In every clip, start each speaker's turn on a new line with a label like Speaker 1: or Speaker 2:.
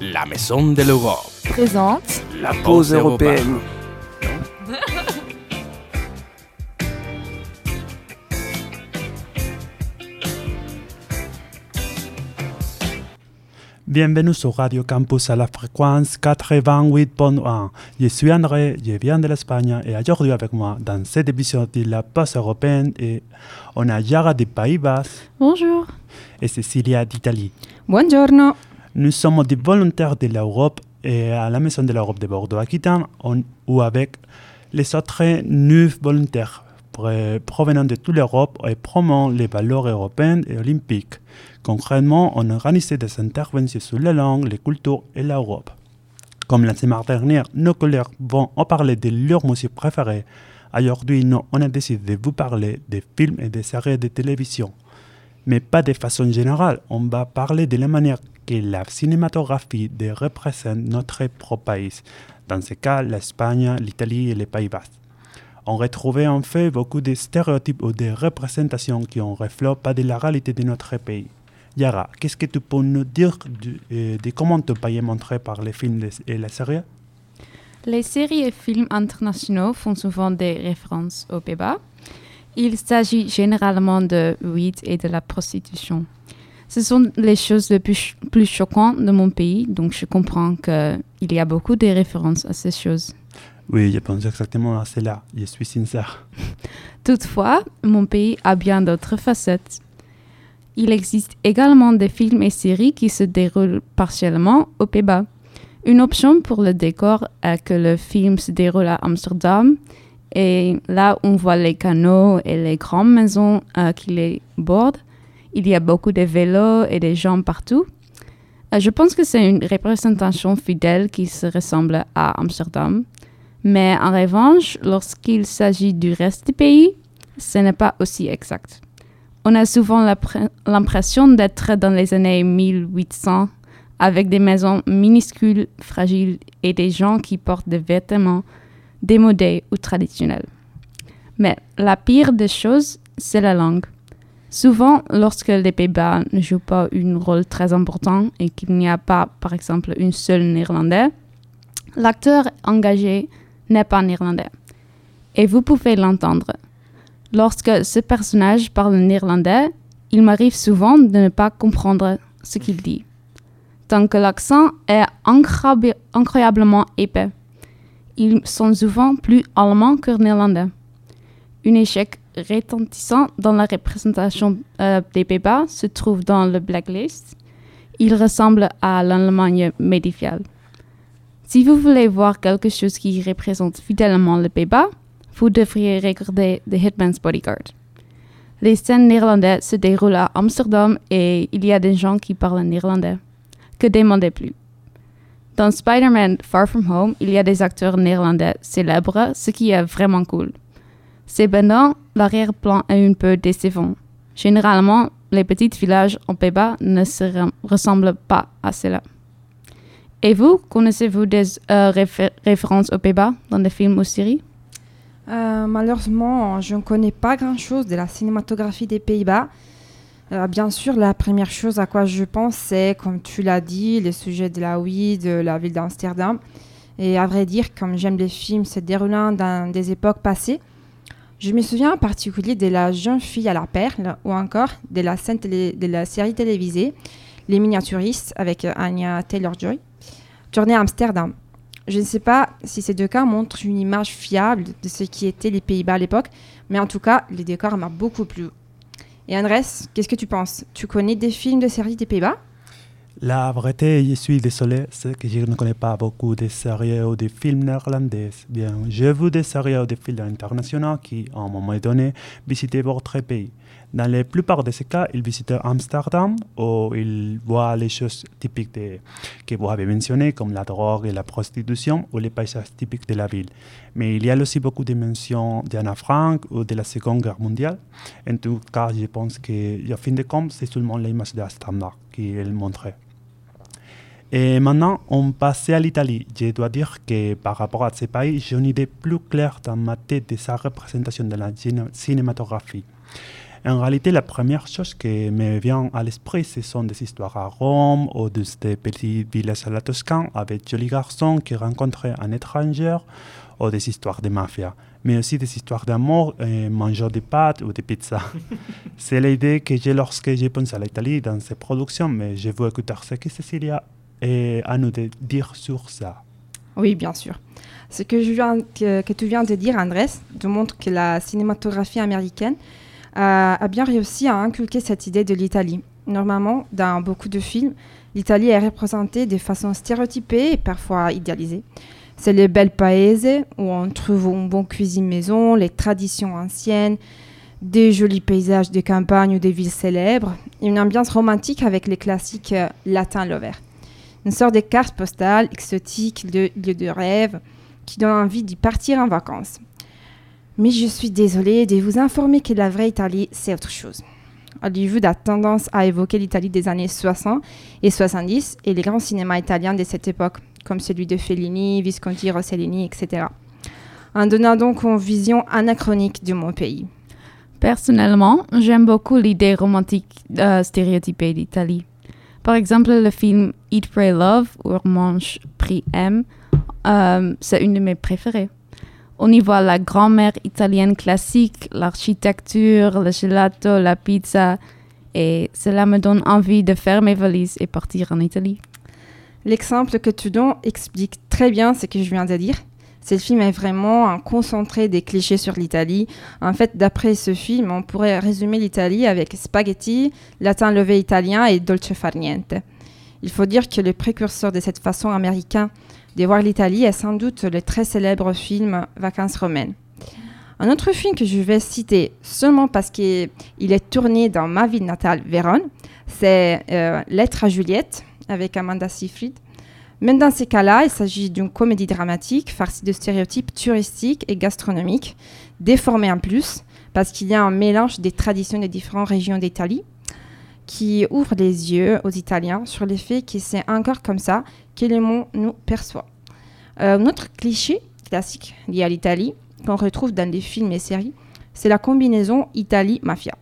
Speaker 1: La Maison de l'Europe
Speaker 2: présente
Speaker 1: la pause européenne.
Speaker 3: Bienvenue sur Radio Campus à la fréquence 88.1. Je suis André, je viens de l'Espagne et aujourd'hui avec moi dans cette émission de la pause européenne et on a Yara des Pays-Bas
Speaker 2: Bonjour.
Speaker 3: et Cecilia d'Italie.
Speaker 2: Buongiorno.
Speaker 3: Nous sommes des volontaires de l'Europe et à la Maison de l'Europe de Bordeaux-Aquitaine ou avec les autres neuf volontaires provenant de toute l'Europe et promouvant les valeurs européennes et olympiques. Concrètement, on organisait des interventions sur la langue, les cultures et l'Europe. Comme la semaine dernière, nos collègues vont en parler de leur musique préférée. Aujourd'hui, nous, on a décidé de vous parler des films et des séries de télévision mais pas de façon générale. On va parler de la manière la cinématographie de représente notre propre pays, dans ce cas l'Espagne, l'Italie et les Pays-Bas. On retrouvait en fait beaucoup de stéréotypes ou de représentations qui ne reflètent pas de la réalité de notre pays. Yara, qu'est-ce que tu peux nous dire de, euh, de comment ton pays est montré par les films et les séries?
Speaker 2: Les séries et films internationaux font souvent des références aux Pays-Bas. Il s'agit généralement de weed et de la prostitution. Ce sont les choses les plus, ch- plus choquantes de mon pays, donc je comprends qu'il y a beaucoup de références à ces choses.
Speaker 3: Oui, je pense exactement à cela. Je suis sincère.
Speaker 2: Toutefois, mon pays a bien d'autres facettes. Il existe également des films et séries qui se déroulent partiellement aux Pays-Bas. Une option pour le décor est que le film se déroule à Amsterdam et là on voit les canaux et les grandes maisons euh, qui les bordent. Il y a beaucoup de vélos et des gens partout. Euh, je pense que c'est une représentation fidèle qui se ressemble à Amsterdam. Mais en revanche, lorsqu'il s'agit du reste du pays, ce n'est pas aussi exact. On a souvent l'impression d'être dans les années 1800 avec des maisons minuscules, fragiles et des gens qui portent des vêtements démodés ou traditionnels. Mais la pire des choses, c'est la langue. Souvent, lorsque les Pays-Bas ne jouent pas un rôle très important et qu'il n'y a pas, par exemple, une seule néerlandais, l'acteur engagé n'est pas néerlandais. Et vous pouvez l'entendre. Lorsque ce personnage parle néerlandais, il m'arrive souvent de ne pas comprendre ce qu'il dit. Tant que l'accent est incroyablement épais. Ils sont souvent plus allemands que néerlandais. Un échec retentissant dans la représentation euh, des Pays-Bas se trouve dans le Blacklist. Il ressemble à l'Allemagne médiévale. Si vous voulez voir quelque chose qui représente fidèlement le Pays-Bas, vous devriez regarder The Hitman's Bodyguard. Les scènes néerlandaises se déroulent à Amsterdam et il y a des gens qui parlent néerlandais. Que demander plus? Dans Spider-Man Far From Home, il y a des acteurs néerlandais célèbres, ce qui est vraiment cool. Cependant, l'arrière-plan est un peu décevant. Généralement, les petits villages en Pays-Bas ne se re- ressemblent pas à cela. Et vous, connaissez-vous des euh, réfé- références aux Pays-Bas dans des films ou séries?
Speaker 4: Euh, malheureusement, je ne connais pas grand-chose de la cinématographie des Pays-Bas. Euh, bien sûr, la première chose à quoi je pense, c'est, comme tu l'as dit, le sujet de la weed, de la ville d'Amsterdam. Et à vrai dire, comme j'aime les films se déroulant dans des époques passées, je me souviens en particulier de la jeune fille à la perle ou encore de la, scène de la série télévisée Les Miniaturistes avec euh, Anya Taylor-Joy, tournée à Amsterdam. Je ne sais pas si ces deux cas montrent une image fiable de ce qui étaient les Pays-Bas à l'époque, mais en tout cas, les décors m'ont beaucoup plu. Et Andrés, qu'est-ce que tu penses? Tu connais des films de séries des Pays-Bas?
Speaker 3: La vérité, je suis désolé, c'est que je ne connais pas beaucoup de séries ou de films néerlandais. Bien, j'ai vu des séries ou des films internationaux qui, à un moment donné, visitaient votre pays. Dans la plupart de ces cas, ils visitaient Amsterdam où ils voient les choses typiques de- que vous avez mentionnées, comme la drogue et la prostitution, ou les paysages typiques de la ville. Mais il y a aussi beaucoup de mentions d'Anna Frank ou de la Seconde Guerre mondiale. En tout cas, je pense que, en fin de compte, c'est seulement l'image d'Amsterdam qu'il montrait. Et maintenant, on passe à l'Italie. Je dois dire que par rapport à ce pays, j'ai une idée plus claire dans ma tête de sa représentation de la ciné- cinématographie. En réalité, la première chose qui me vient à l'esprit, ce sont des histoires à Rome ou de ces petits villages à la Toscane avec jolis garçons qui rencontraient un étranger ou des histoires de mafia, mais aussi des histoires d'amour et mangeant des pâtes ou des pizzas. C'est l'idée que j'ai lorsque je pense à l'Italie dans ses productions, mais je veux écouter ce que Cecilia a à nous dire sur ça.
Speaker 4: Oui, bien sûr. Ce que, tu viens de dire, Andrés, montre que la cinématographie américaine a, bien réussi à inculquer cette idée de l'Italie. Normalement, dans beaucoup de films, l'Italie est représentée de façon stéréotypée et parfois idéalisée. C'est les belles paese où on trouve une bonne cuisine maison, les traditions anciennes, des jolis paysages de campagne ou des villes célèbres, et une ambiance romantique avec les classiques euh, latins lover. Une sorte de carte postale exotique, de lieu de rêve, qui donne envie d'y partir en vacances. Mais je suis désolée de vous informer que la vraie Italie, c'est autre chose. Hollywood a tendance à évoquer l'Italie des années 60 et 70 et les grands cinémas italiens de cette époque, comme celui de Fellini, Visconti, Rossellini, etc. En donnant donc une vision anachronique de mon pays.
Speaker 2: Personnellement, j'aime beaucoup l'idée romantique euh, stéréotypée d'Italie. Par exemple, le film Eat, Pray, Love, ou Manche Prix M, euh, c'est une de mes préférées. On y voit la grand-mère italienne classique, l'architecture, le gelato, la pizza, et cela me donne envie de faire mes valises et partir en Italie.
Speaker 4: L'exemple que tu donnes explique très bien ce que je viens de dire. Ce film est vraiment un concentré des clichés sur l'Italie. En fait, d'après ce film, on pourrait résumer l'Italie avec spaghetti, latin levé italien et dolce far niente. Il faut dire que le précurseur de cette façon américaine de voir l'Italie est sans doute le très célèbre film Vacances romaines. Un autre film que je vais citer seulement parce qu'il est tourné dans ma ville natale, Vérone, c'est euh, Lettre à Juliette avec Amanda Seyfried. Même dans ces cas-là, il s'agit d'une comédie dramatique farcie de stéréotypes touristiques et gastronomiques, déformée en plus, parce qu'il y a un mélange des traditions des différentes régions d'Italie qui ouvre les yeux aux Italiens sur le fait que c'est encore comme ça que le monde nous perçoit. Euh, notre cliché classique lié à l'Italie, qu'on retrouve dans les films et séries, c'est la combinaison Italie-mafia.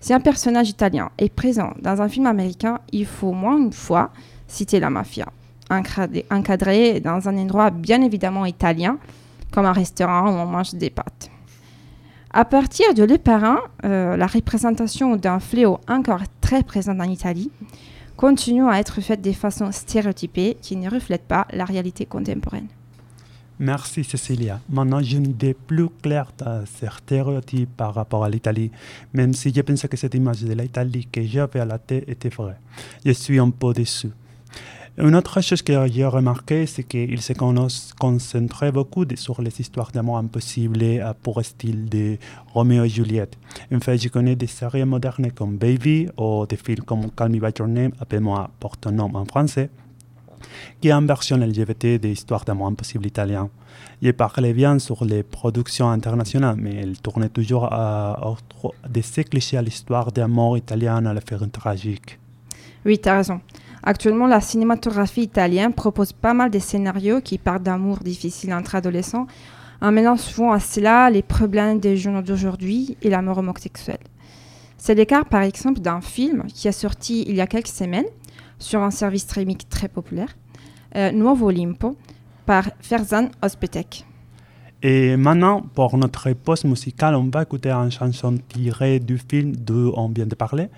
Speaker 4: Si un personnage italien est présent dans un film américain, il faut au moins une fois citer la mafia, encadré dans un endroit bien évidemment italien, comme un restaurant où on mange des pâtes. À partir de Le Parrain, euh, la représentation d'un fléau encore très présent en Italie continue à être faite de façon stéréotypée qui ne reflète pas la réalité contemporaine.
Speaker 3: Merci Cecilia. Maintenant, j'ai une idée plus claire de ces stéréotypes par rapport à l'Italie, même si je pensais que cette image de l'Italie que j'avais à la tête était vraie. Je suis un peu déçu. Une autre chose que j'ai remarqué, c'est qu'il se concentrait beaucoup sur les histoires d'amour impossibles pour style de Roméo et Juliette. En fait, je connais des séries modernes comme Baby ou des films comme Call Me By Your Name, appelle-moi pour ton nom en français, qui est une version LGBT des histoires d'amour impossible italien. Il parlait bien sur les productions internationales, mais il tournait toujours à, de ces clichés à l'histoire d'amour italienne à la faire tragique.
Speaker 4: Oui, tu as raison. Actuellement, la cinématographie italienne propose pas mal de scénarios qui parlent d'amour difficile entre adolescents, en mêlant souvent à cela les problèmes des jeunes d'aujourd'hui et l'amour homosexuel. C'est le cas, par exemple, d'un film qui est sorti il y a quelques semaines sur un service streaming très populaire, euh, Nuovo Olimpo, par Ferzan Ospetek.
Speaker 3: Et maintenant, pour notre pause musicale, on va écouter une chanson tirée du film dont on vient de parler,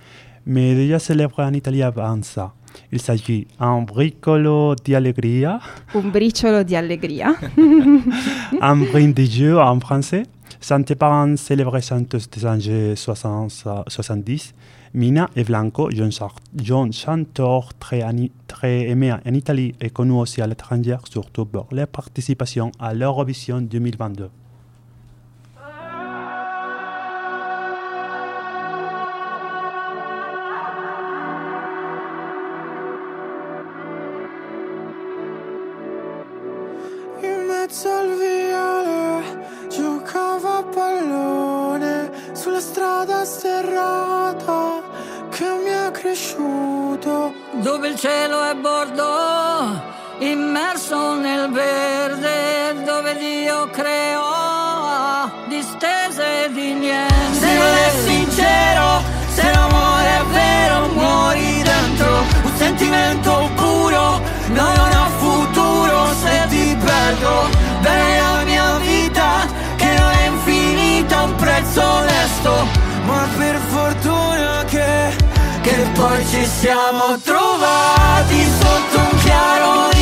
Speaker 3: mais déjà célèbre en Italie avant ça. Il s'agit d'un bricolo di allegria.
Speaker 4: Un briciolo di allegria.
Speaker 3: un brin de jeu en français. Santé par un célèbre chanteuse des années 70 Mina e Blanco, jeune chanteur très, très aimé en Italie et connu aussi à l'étranger, surtout pour leur participation à l'Eurovision 2022.
Speaker 5: Immerso nel verde, dove Dio creò distese di niente. sincero, se l'amore è vero muori dentro, un sentimento puro, no non ha futuro se ti perdo, bene la mia vita che non è infinita, un prezzo onesto, ma per fortuna che, che poi ci siamo trovati sotto un chiaro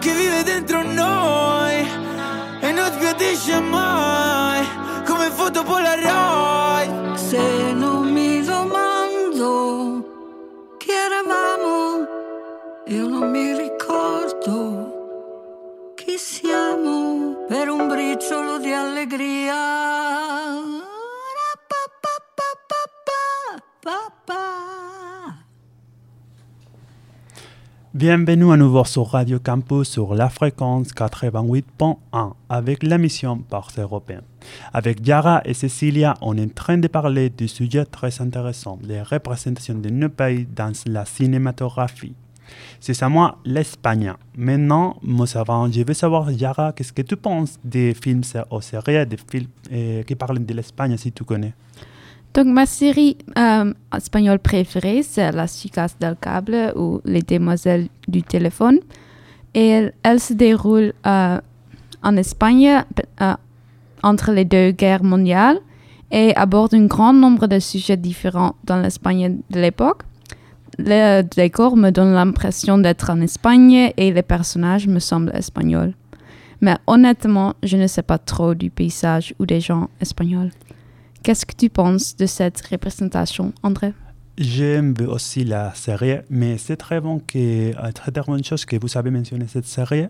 Speaker 5: che
Speaker 6: vive dentro noi e non sbiadisce mai come foto Polaroid.
Speaker 5: Se non mi domando chi eravamo, io non mi ricordo chi siamo per un briciolo di allegria. Pa, pa, pa,
Speaker 3: Bienvenue à nouveau sur Radio Campus sur la fréquence 88.1 avec l'émission Parts européens. Avec Yara et Cecilia, on est en train de parler du sujet très intéressant, les représentations de nos pays dans la cinématographie. C'est à moi l'Espagne. Maintenant, moi, avant, je veux savoir, Yara, qu'est-ce que tu penses des films ou séries des films qui parlent de l'Espagne, si tu connais?
Speaker 2: Donc, ma série euh, espagnole préférée, c'est Las Chicas del Cable ou Les Demoiselles du téléphone. Et elle, se déroule euh, en Espagne euh, entre les deux guerres mondiales et aborde un grand nombre de sujets différents dans l'Espagne de l'époque. Le décor me donne l'impression d'être en Espagne et les personnages me semblent espagnols. Mais honnêtement, je ne sais pas trop du paysage ou des gens espagnols. Qu'est-ce que tu penses de cette représentation, André?
Speaker 3: J'aime aussi la série, mais c'est très bon que, euh, très bonne chose que vous avez mentionné cette série,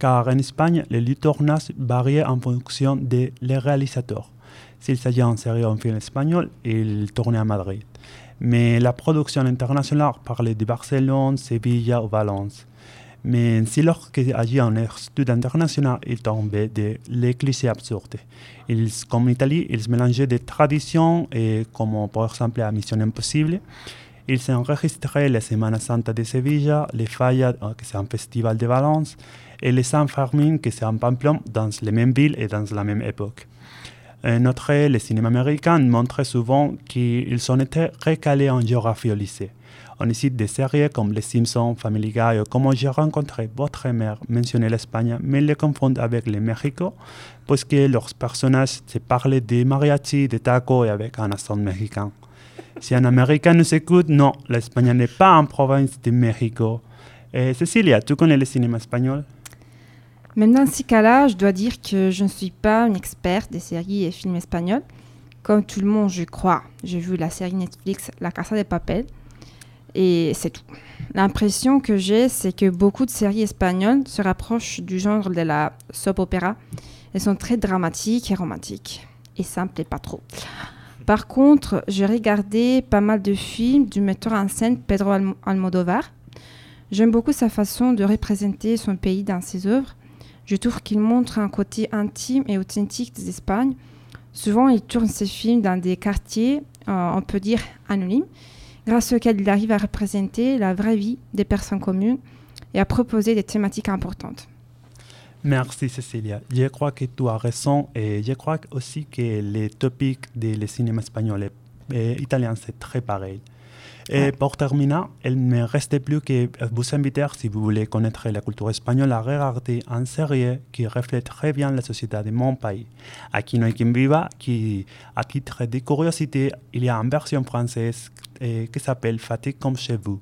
Speaker 3: car en Espagne, les tournages varient en fonction des les réalisateurs. S'il s'agit d'une série ou un film espagnol, il tournait à Madrid. Mais la production internationale parlait de Barcelone, Sevilla ou Valence. Mais si lorsqu'il agit en études internationales, il tombait de les clichés absurdes. Ils, comme en Italie, ils mélangeaient des traditions, et comme par exemple à Mission Impossible. Ils enregistraient les Semana Santa de Sevilla, les Falla, euh, que c'est un festival de Valence, et les San Fermin, que c'est un Pamplon, dans les mêmes villes et dans la même époque. Un autre, le cinéma américain montre souvent qu'ils ont été recalés en géographie au lycée. On cite des séries comme Les Simpsons, Family Guy ou Comment j'ai rencontré votre mère mentionner l'Espagne, mais les confondent avec le Mexico, parce que leurs personnages se parlaient des mariachis, des tacos et avec un accent mexicain. Si un Américain nous écoute, non, l'Espagne n'est pas en province de Mexico. Et Cecilia, tu connais le cinéma espagnol?
Speaker 4: Même dans ces cas-là, je dois dire que je ne suis pas une experte des séries et films espagnols. Comme tout le monde, je crois, j'ai vu la série Netflix La Casa de Papel. Et c'est tout. L'impression que j'ai, c'est que beaucoup de séries espagnoles se rapprochent du genre de la soap opéra. Elles sont très dramatiques et romantiques. Et ça me plaît pas trop. Par contre, j'ai regardé pas mal de films du metteur en scène Pedro Alm- Almodovar. J'aime beaucoup sa façon de représenter son pays dans ses œuvres. Je trouve qu'il montre un côté intime et authentique des Espagnes. Souvent, il tourne ses films dans des quartiers, euh, on peut dire anonymes, grâce auxquels il arrive à représenter la vraie vie des personnes communes et à proposer des thématiques importantes.
Speaker 3: Merci Cecilia. Je crois que tu as raison et je crois aussi que les topics du cinéma espagnol et italien, c'est très pareil. Et pour terminer, il ne me reste plus que vous inviter, si vous voulez connaître la culture espagnole, à regarder une série qui reflète très bien la société de mon pays. Aquí no hay quien viva, qui, à titre de curiosité, il y a une version française eh, qui s'appelle Fatigue comme chez vous.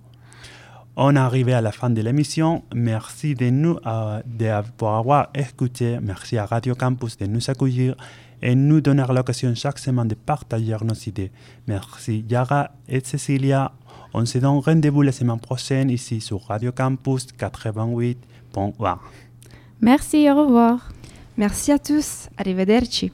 Speaker 3: On est arrivé à la fin de l'émission. Merci de nous euh, de, pour avoir écouté. Merci à Radio Campus de nous accueillir et nous donner l'occasion chaque semaine de partager nos idées. Merci Yara et Cecilia. On se donne rendez-vous la semaine prochaine ici sur Radio Campus 88.1.
Speaker 2: Merci, au revoir.
Speaker 4: Merci à tous. Arrivederci.